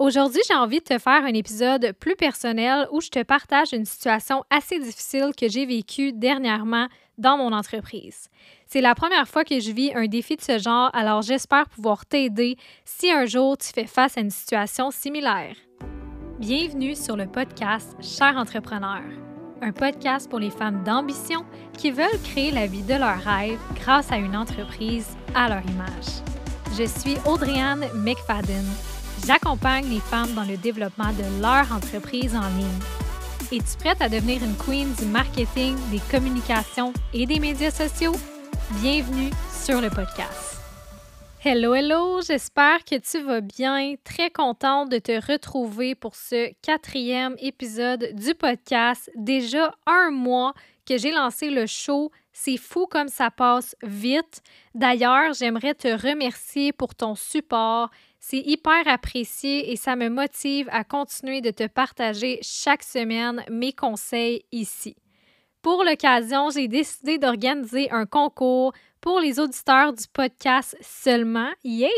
Aujourd'hui, j'ai envie de te faire un épisode plus personnel où je te partage une situation assez difficile que j'ai vécue dernièrement dans mon entreprise. C'est la première fois que je vis un défi de ce genre, alors j'espère pouvoir t'aider si un jour tu fais face à une situation similaire. Bienvenue sur le podcast Cher entrepreneur, un podcast pour les femmes d'ambition qui veulent créer la vie de leurs rêves grâce à une entreprise à leur image. Je suis Audriane McFadden J'accompagne les femmes dans le développement de leur entreprise en ligne. Es-tu prête à devenir une queen du marketing, des communications et des médias sociaux? Bienvenue sur le podcast. Hello, hello, j'espère que tu vas bien. Très contente de te retrouver pour ce quatrième épisode du podcast. Déjà un mois que j'ai lancé le show. C'est fou comme ça passe vite. D'ailleurs, j'aimerais te remercier pour ton support c'est hyper apprécié et ça me motive à continuer de te partager chaque semaine mes conseils ici. Pour l'occasion, j'ai décidé d'organiser un concours pour les auditeurs du podcast seulement. Yay!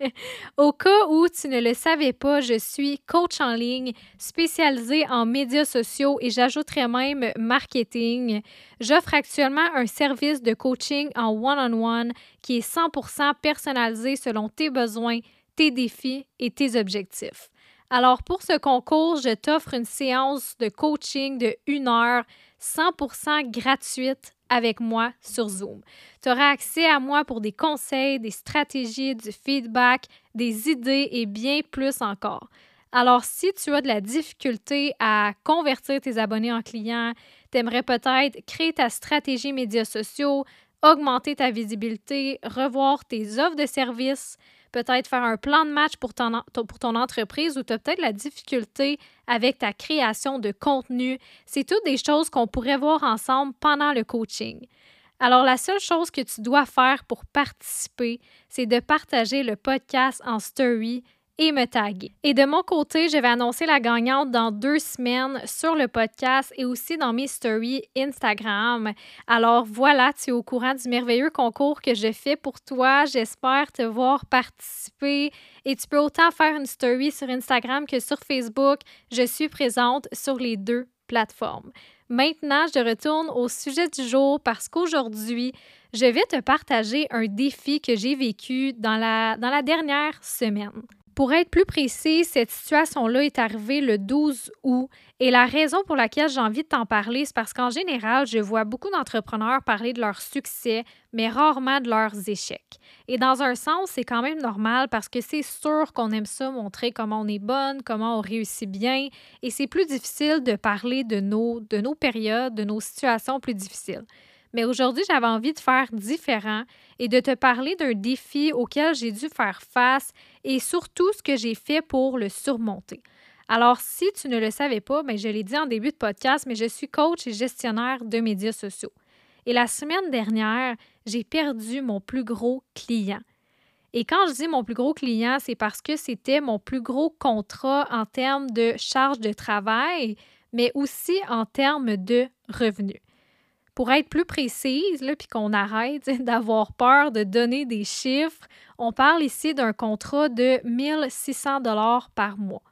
Au cas où tu ne le savais pas, je suis coach en ligne spécialisée en médias sociaux et j'ajouterai même marketing. J'offre actuellement un service de coaching en one-on-one -on -one qui est 100% personnalisé selon tes besoins, tes défis et tes objectifs. Alors pour ce concours, je t'offre une séance de coaching de une heure 100% gratuite avec moi sur Zoom. Tu auras accès à moi pour des conseils, des stratégies, du feedback, des idées et bien plus encore. Alors, si tu as de la difficulté à convertir tes abonnés en clients, tu aimerais peut-être créer ta stratégie médias sociaux, augmenter ta visibilité, revoir tes offres de services, peut-être faire un plan de match pour ton, entreprise ou tu as peut-être la difficulté avec ta création de contenu. C'est toutes des choses qu'on pourrait voir ensemble pendant le coaching. Alors, la seule chose que tu dois faire pour participer, c'est de partager le podcast en story et me taguer. Et de mon côté, je vais annoncer la gagnante dans deux semaines sur le podcast et aussi dans mes stories Instagram. Alors voilà, tu es au courant du merveilleux concours que je fais pour toi. J'espère te voir participer et tu peux autant faire une story sur Instagram que sur Facebook. Je suis présente sur les deux plateformes. Maintenant, je retourne au sujet du jour parce qu'aujourd'hui, je vais te partager un défi que j'ai vécu dans la, dans la dernière semaine. Pour être plus précis, cette situation-là est arrivée le 12 août et la raison pour laquelle j'ai envie de t'en parler, c'est parce qu'en général, je vois beaucoup d'entrepreneurs parler de leurs succès, mais rarement de leurs échecs. Et dans un sens, c'est quand même normal parce que c'est sûr qu'on aime ça, montrer comment on est bonne, comment on réussit bien, et c'est plus difficile de parler de nos, de nos périodes, de nos situations plus difficiles. Mais aujourd'hui, j'avais envie de faire différent et de te parler d'un défi auquel j'ai dû faire face et surtout ce que j'ai fait pour le surmonter. Alors, si tu ne le savais pas, mais ben, je l'ai dit en début de podcast, mais je suis coach et gestionnaire de médias sociaux. Et la semaine dernière, j'ai perdu mon plus gros client. Et quand je dis mon plus gros client, c'est parce que c'était mon plus gros contrat en termes de charge de travail, mais aussi en termes de revenus. Pour être plus précise, puis qu'on arrête d'avoir peur de donner des chiffres, on parle ici d'un contrat de 1600 dollars par mois.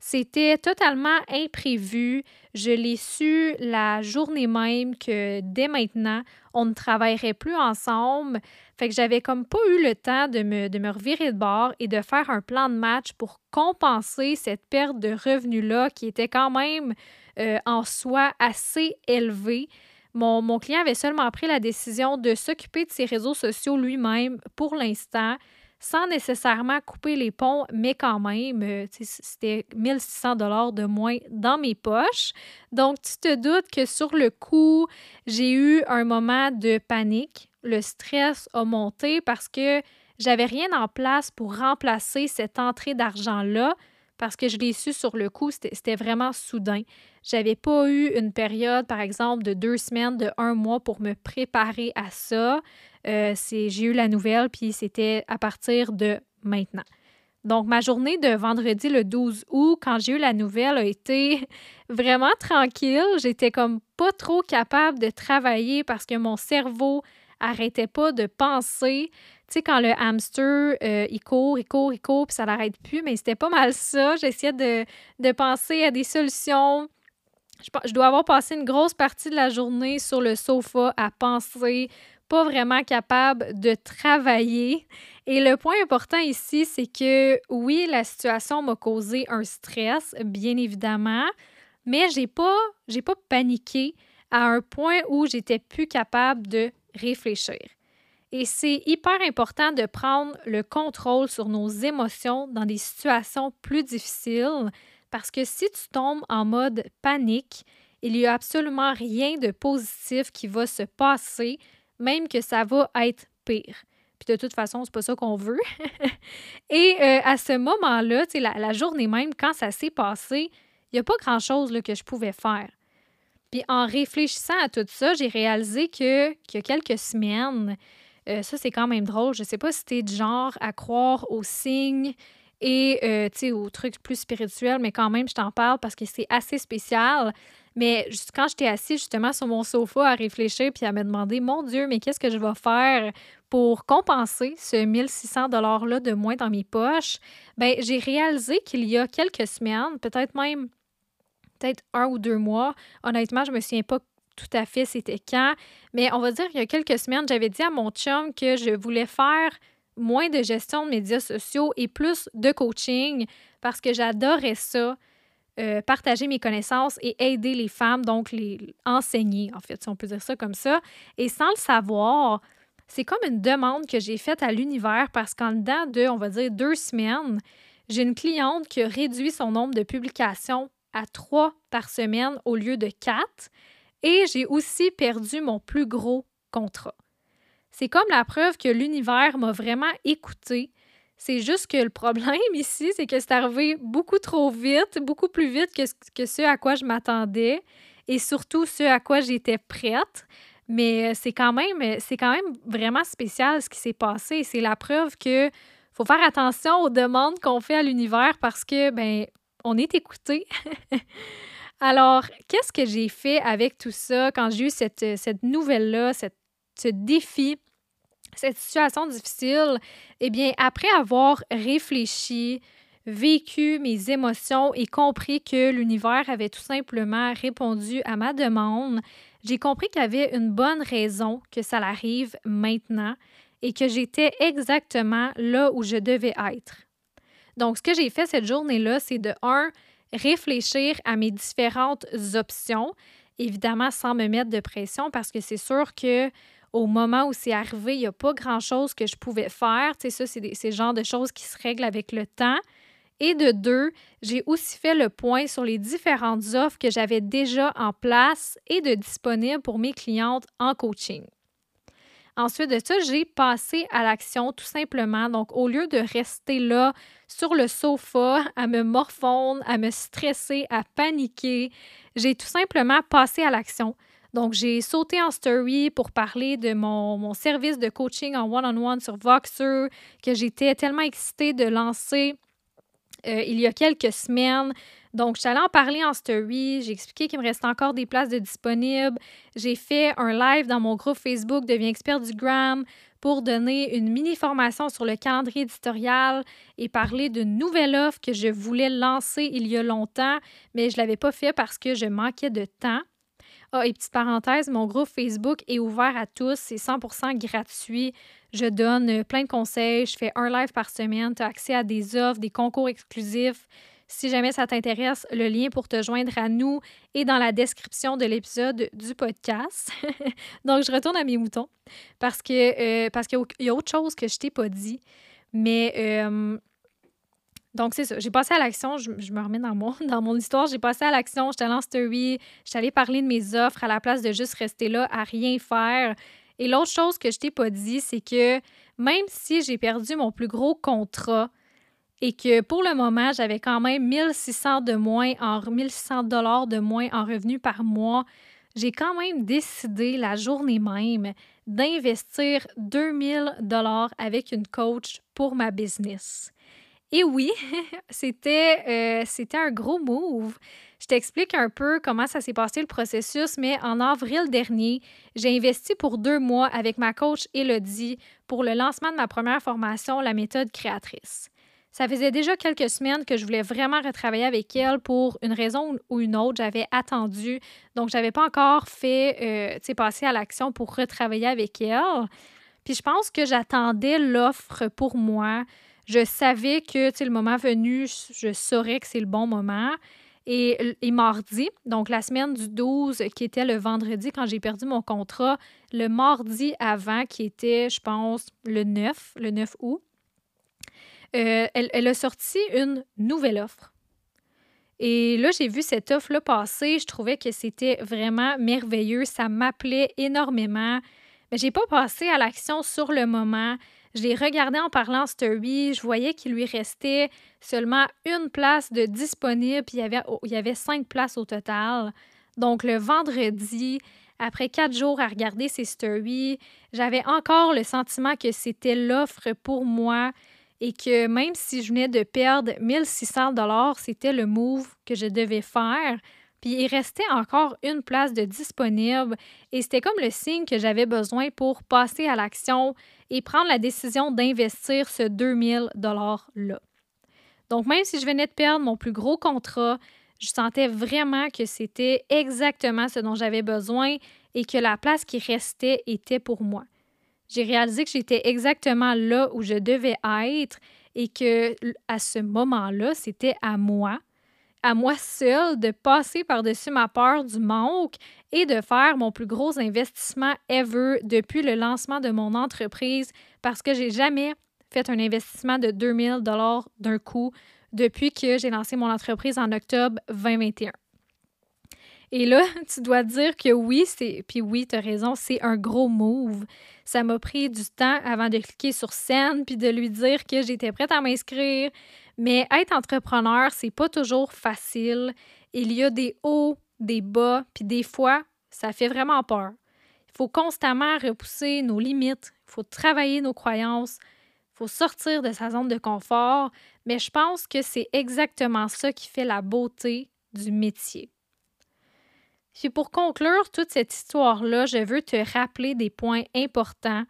C'était totalement imprévu. Je l'ai su la journée même que dès maintenant, on ne travaillerait plus ensemble. Fait que j'avais comme pas eu le temps de me, de me revirer de bord et de faire un plan de match pour compenser cette perte de revenus-là qui était quand même euh, en soi assez élevée. Mon, client avait seulement pris la décision de s'occuper de ses réseaux sociaux lui-même pour l'instant, sans nécessairement couper les ponts, mais quand même, euh, c'était 1600 dollars de moins dans mes poches. Donc, tu te doutes que sur le coup, j'ai eu un moment de panique. Le stress a monté parce que j'avais rien en place pour remplacer cette entrée d'argent-là parce que je l'ai su sur le coup, c'était vraiment soudain. J'avais pas eu une période, par exemple, de deux semaines, de un mois pour me préparer à ça. Euh, j'ai eu la nouvelle, puis c'était à partir de maintenant. Donc, ma journée de vendredi le 12 août, quand j'ai eu la nouvelle, a été vraiment tranquille. J'étais comme pas trop capable de travailler parce que mon cerveau arrêtait pas de penser. Tu sais, quand le hamster, euh, il court, il court, il court, puis ça n'arrête plus, mais c'était pas mal ça. J'essayais de, de penser à des solutions. Je, je dois avoir passé une grosse partie de la journée sur le sofa à penser, pas vraiment capable de travailler. Et le point important ici, c'est que oui, la situation m'a causé un stress, bien évidemment, mais j'ai pas, j'ai pas paniqué à un point où j'étais plus capable de réfléchir. Et c'est hyper important de prendre le contrôle sur nos émotions dans des situations plus difficiles parce que si tu tombes en mode panique, il n'y a absolument rien de positif qui va se passer, même que ça va être pire. Puis de toute façon, c'est pas ça qu'on veut. Et euh, à ce moment-là, la, la journée même, quand ça s'est passé, il n'y a pas grand-chose que je pouvais faire. Puis en réfléchissant à tout ça, j'ai réalisé que qu'il y a quelques semaines, euh, ça c'est quand même drôle, je sais pas si t'es du genre à croire aux signes et euh, aux trucs plus spirituels, mais quand même, je t'en parle parce que c'est assez spécial. Mais quand j'étais assise justement sur mon sofa à réfléchir puis à me demander, mon Dieu, mais qu'est-ce que je vais faire pour compenser ce 1600 $-là de moins dans mes poches, ben j'ai réalisé qu'il y a quelques semaines, peut-être même peut-être un ou deux mois. Honnêtement, je me souviens pas tout à fait c'était quand, mais on va dire qu'il y a quelques semaines, j'avais dit à mon chum que je voulais faire moins de gestion de médias sociaux et plus de coaching parce que j'adorais ça. Euh, partager mes connaissances et aider les femmes, donc les enseigner, en fait, si on peut dire ça comme ça. Et sans le savoir, c'est comme une demande que j'ai faite à l'univers parce qu'en dedans de, on va dire, deux semaines, j'ai une cliente qui réduit son nombre de publications à trois par semaine au lieu de quatre. Et j'ai aussi perdu mon plus gros contrat. C'est comme la preuve que l'univers m'a vraiment écouté. C'est juste que le problème ici, c'est que c'est arrivé beaucoup trop vite, beaucoup plus vite que, que ce à quoi je m'attendais et surtout ce à quoi j'étais prête. Mais c'est quand même, c'est quand même vraiment spécial ce qui s'est passé. C'est la preuve que faut faire attention aux demandes qu'on fait à l'univers parce que ben on est écouté. Alors, qu'est-ce que j'ai fait avec tout ça quand j'ai eu cette, cette nouvelle-là, ce défi, cette situation difficile? Eh bien, après avoir réfléchi, vécu mes émotions et compris que l'univers avait tout simplement répondu à ma demande, j'ai compris qu'il y avait une bonne raison que ça arrive maintenant et que j'étais exactement là où je devais être. Donc, ce que j'ai fait cette journée-là, c'est de, un, réfléchir à mes différentes options, évidemment sans me mettre de pression parce que c'est sûr que au moment où c'est arrivé, il n'y a pas grand-chose que je pouvais faire. Tu ça, c'est le genre de choses qui se règlent avec le temps. Et de deux, j'ai aussi fait le point sur les différentes offres que j'avais déjà en place et de disponibles pour mes clientes en coaching. Ensuite de ça, j'ai passé à l'action tout simplement. Donc, au lieu de rester là sur le sofa à me morfondre, à me stresser, à paniquer, j'ai tout simplement passé à l'action. Donc, j'ai sauté en story pour parler de mon, service de coaching en one-on-one sur Voxer que j'étais tellement excitée de lancer euh, il y a quelques semaines. Donc, je suis allée en parler en story. J'ai expliqué qu'il me restait encore des places de disponibles. J'ai fait un live dans mon groupe Facebook Deviens expert du Gram pour donner une mini formation sur le calendrier éditorial et parler d'une nouvelle offre que je voulais lancer il y a longtemps, mais je ne l'avais pas fait parce que je manquais de temps. Ah, et petite parenthèse, mon groupe Facebook est ouvert à tous, c'est 100% gratuit. Je donne plein de conseils, je fais un live par semaine, tu as accès à des offres, des concours exclusifs. Si jamais ça t'intéresse, le lien pour te joindre à nous est dans la description de l'épisode du podcast. Donc, je retourne à mes moutons parce que euh, parce qu'il y a autre chose que je t'ai pas dit. Mais euh, donc, c'est ça. J'ai passé à l'action. Je, me remets dans mon, dans mon histoire. J'ai passé à l'action. J'étais en story. J'étais allée parler de mes offres à la place de juste rester là à rien faire. Et l'autre chose que je t'ai pas dit, c'est que même si j'ai perdu mon plus gros contrat, et que pour le moment, j'avais quand même 1600 de moins en 1600 dollars de moins en revenus par mois, j'ai quand même décidé la journée même d'investir 2000 dollars avec une coach pour ma business. Et oui, c'était euh, c'était un gros move. Je t'explique un peu comment ça s'est passé le processus, mais en avril dernier, j'ai investi pour deux mois avec ma coach Elodie pour le lancement de ma première formation, la méthode créatrice. Ça faisait déjà quelques semaines que je voulais vraiment retravailler avec elle pour une raison ou une autre. J'avais attendu, donc j'avais pas encore fait, euh, passer à l'action pour retravailler avec elle. Puis je pense que j'attendais l'offre pour moi. Je savais que, tu le moment venu, je saurais que c'est le bon moment. Et, et, mardi, donc la semaine du 12, qui était le vendredi quand j'ai perdu mon contrat, le mardi avant, qui était, je pense, le 9, le 9 août, euh, elle, a sorti une nouvelle offre. Et là, j'ai vu cette offre-là passer. Je trouvais que c'était vraiment merveilleux. Ça m'appelait énormément. Mais j'ai pas passé à l'action sur le moment. Je l'ai regardé en parlant story. Je voyais qu'il lui restait seulement une place de disponible. Puis il y avait, il y avait cinq places au total. Donc, le vendredi, après quatre jours à regarder ces stories, j'avais encore le sentiment que c'était l'offre pour moi et que même si je venais de perdre 1600 dollars, c'était le move que je devais faire. Puis il restait encore une place de disponible et c'était comme le signe que j'avais besoin pour passer à l'action et prendre la décision d'investir ce 2000 dollars là. Donc même si je venais de perdre mon plus gros contrat, je sentais vraiment que c'était exactement ce dont j'avais besoin et que la place qui restait était pour moi j'ai réalisé que j'étais exactement là où je devais être et que à ce moment-là, c'était à moi, à moi seule, de passer par-dessus ma peur du manque et de faire mon plus gros investissement ever depuis le lancement de mon entreprise parce que j'ai jamais fait un investissement de 2000 dollars d'un coup depuis que j'ai lancé mon entreprise en octobre 2021. Et là, tu dois dire que oui, c'est. Puis oui, tu as raison, c'est un gros move. Ça m'a pris du temps avant de cliquer sur scène puis de lui dire que j'étais prête à m'inscrire. Mais être entrepreneur, c'est pas toujours facile. Il y a des hauts, des bas, puis des fois, ça fait vraiment peur. Il faut constamment repousser nos limites, il faut travailler nos croyances, il faut sortir de sa zone de confort, mais je pense que c'est exactement ça qui fait la beauté du métier. Puis pour conclure toute cette histoire-là, je veux te rappeler des points importants.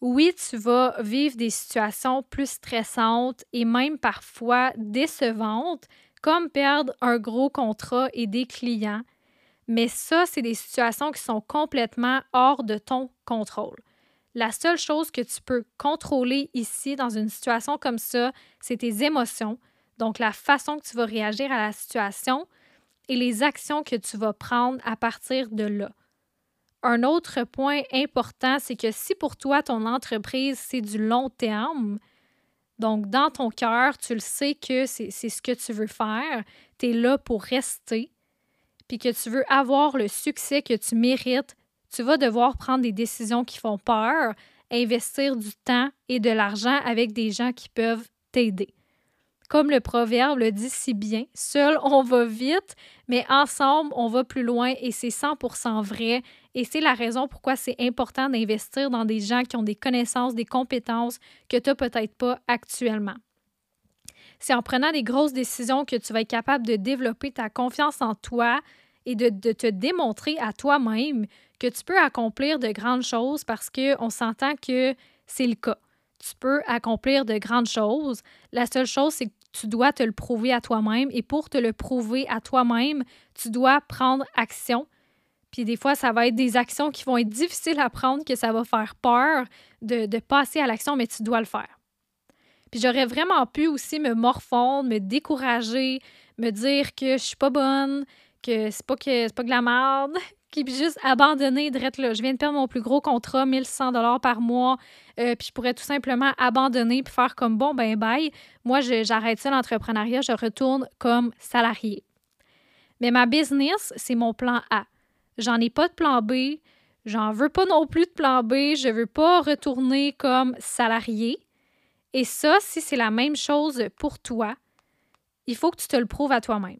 Oui, tu vas vivre des situations plus stressantes et même parfois décevantes, comme perdre un gros contrat et des clients. Mais ça, c'est des situations qui sont complètement hors de ton contrôle. La seule chose que tu peux contrôler ici dans une situation comme ça, c'est tes émotions, donc la façon que tu vas réagir à la situation, et les actions que tu vas prendre à partir de là. Un autre point important, c'est que si pour toi, ton entreprise, c'est du long terme, donc dans ton cœur, tu le sais que c'est ce que tu veux faire, tu es là pour rester, puis que tu veux avoir le succès que tu mérites, tu vas devoir prendre des décisions qui font peur, investir du temps et de l'argent avec des gens qui peuvent t'aider. Comme le proverbe le dit si bien, seul on va vite, mais ensemble on va plus loin et c'est 100% vrai. Et c'est la raison pourquoi c'est important d'investir dans des gens qui ont des connaissances, des compétences que tu n'as peut-être pas actuellement. C'est en prenant des grosses décisions que tu vas être capable de développer ta confiance en toi et de, te démontrer à toi-même que tu peux accomplir de grandes choses parce qu'on s'entend que c'est le cas. Tu peux accomplir de grandes choses. La seule chose, c'est que tu dois te le prouver à toi-même. Et pour te le prouver à toi-même, tu dois prendre action. Puis des fois, ça va être des actions qui vont être difficiles à prendre, que ça va faire peur de, de passer à l'action, mais tu dois le faire. Puis j'aurais vraiment pu aussi me morfondre, me décourager, me dire que je suis pas bonne, que c'est pas que c'est pas que la merde, qui juste abandonner direct là. Je viens de perdre mon plus gros contrat, 1100 dollars par mois, euh, puis je pourrais tout simplement abandonner puis faire comme bon ben bye. Moi, j'arrête ça l'entrepreneuriat, je retourne comme salarié. Mais ma business, c'est mon plan A. J'en ai pas de plan B, j'en veux pas non plus de plan B, je veux pas retourner comme salarié. Et ça, si c'est la même chose pour toi, il faut que tu te le prouves à toi-même.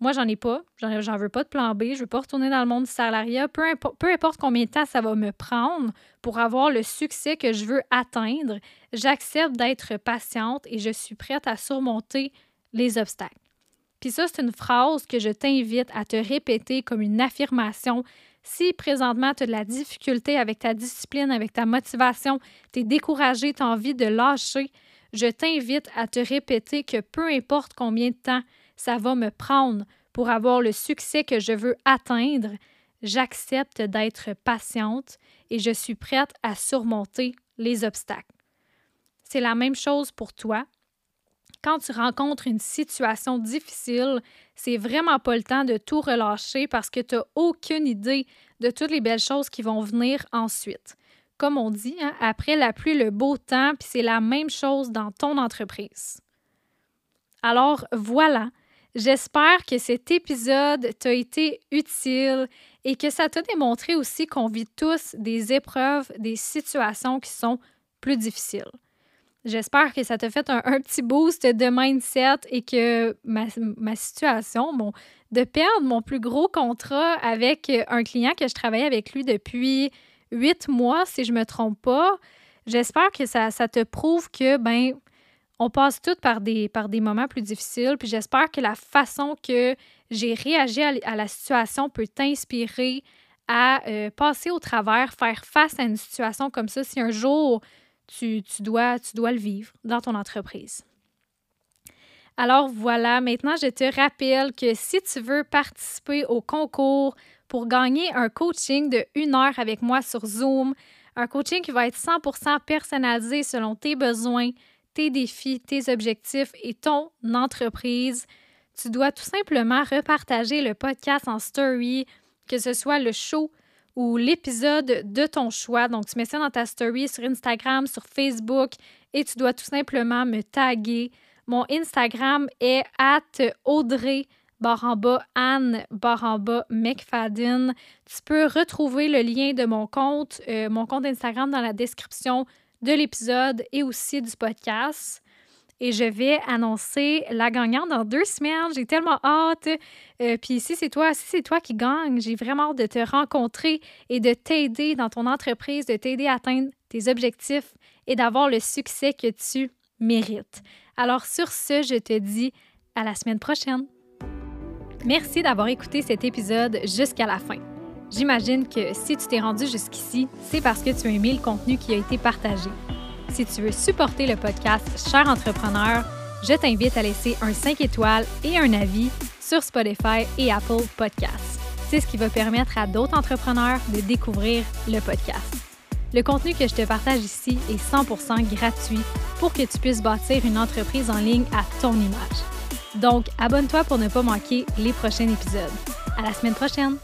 Moi, j'en ai pas. J'en veux pas de plan B. Je veux pas retourner dans le monde du salariat. Peu, peu importe combien de temps ça va me prendre pour avoir le succès que je veux atteindre, j'accepte d'être patiente et je suis prête à surmonter les obstacles. Puis ça, c'est une phrase que je t'invite à te répéter comme une affirmation. Si présentement tu as de la difficulté avec ta discipline, avec ta motivation, tu es découragé, tu as envie de lâcher, je t'invite à te répéter que peu importe combien de temps ça va me prendre pour avoir le succès que je veux atteindre, j'accepte d'être patiente et je suis prête à surmonter les obstacles. C'est la même chose pour toi. Quand tu rencontres une situation difficile, c'est vraiment pas le temps de tout relâcher parce que tu n'as aucune idée de toutes les belles choses qui vont venir ensuite. Comme on dit, hein, après la pluie, le beau temps, puis c'est la même chose dans ton entreprise. Alors voilà, J'espère que cet épisode t'a été utile et que ça t'a démontré aussi qu'on vit tous des épreuves, des situations qui sont plus difficiles. J'espère que ça t'a fait un, petit boost de mindset et que ma, situation, bon, de perdre mon plus gros contrat avec un client que je travaillais avec lui depuis huit mois, si je ne me trompe pas, j'espère que ça, ça te prouve que, ben, on passe toutes par des, moments plus difficiles, puis j'espère que la façon que j'ai réagi à, la situation peut t'inspirer à euh, passer au travers, faire face à une situation comme ça si un jour tu, dois, tu dois le vivre dans ton entreprise. Alors voilà, maintenant je te rappelle que si tu veux participer au concours pour gagner un coaching de une heure avec moi sur Zoom, un coaching qui va être 100% personnalisé selon tes besoins, tes défis, tes objectifs et ton entreprise, tu dois tout simplement repartager le podcast en story, que ce soit le show ou l'épisode de ton choix. Donc, tu mets ça dans ta story sur Instagram, sur Facebook et tu dois tout simplement me taguer. Mon Instagram est at Audrey baramba Anne baramba McFadden. Tu peux retrouver le lien de mon compte, euh, mon compte Instagram dans la description de l'épisode et aussi du podcast. Et je vais annoncer la gagnante dans deux semaines. J'ai tellement hâte. Euh, puis si c'est toi, si c'est toi qui gagne, j'ai vraiment hâte de te rencontrer et de t'aider dans ton entreprise, de t'aider à atteindre tes objectifs et d'avoir le succès que tu mérites. Alors sur ce, je te dis à la semaine prochaine. Merci d'avoir écouté cet épisode jusqu'à la fin. J'imagine que si tu t'es rendu jusqu'ici, c'est parce que tu as aimé le contenu qui a été partagé. Si tu veux supporter le podcast Cher entrepreneur, je t'invite à laisser un 5 étoiles et un avis sur Spotify et Apple Podcasts. C'est ce qui va permettre à d'autres entrepreneurs de découvrir le podcast. Le contenu que je te partage ici est 100% gratuit pour que tu puisses bâtir une entreprise en ligne à ton image. Donc, abonne-toi pour ne pas manquer les prochains épisodes. À la semaine prochaine!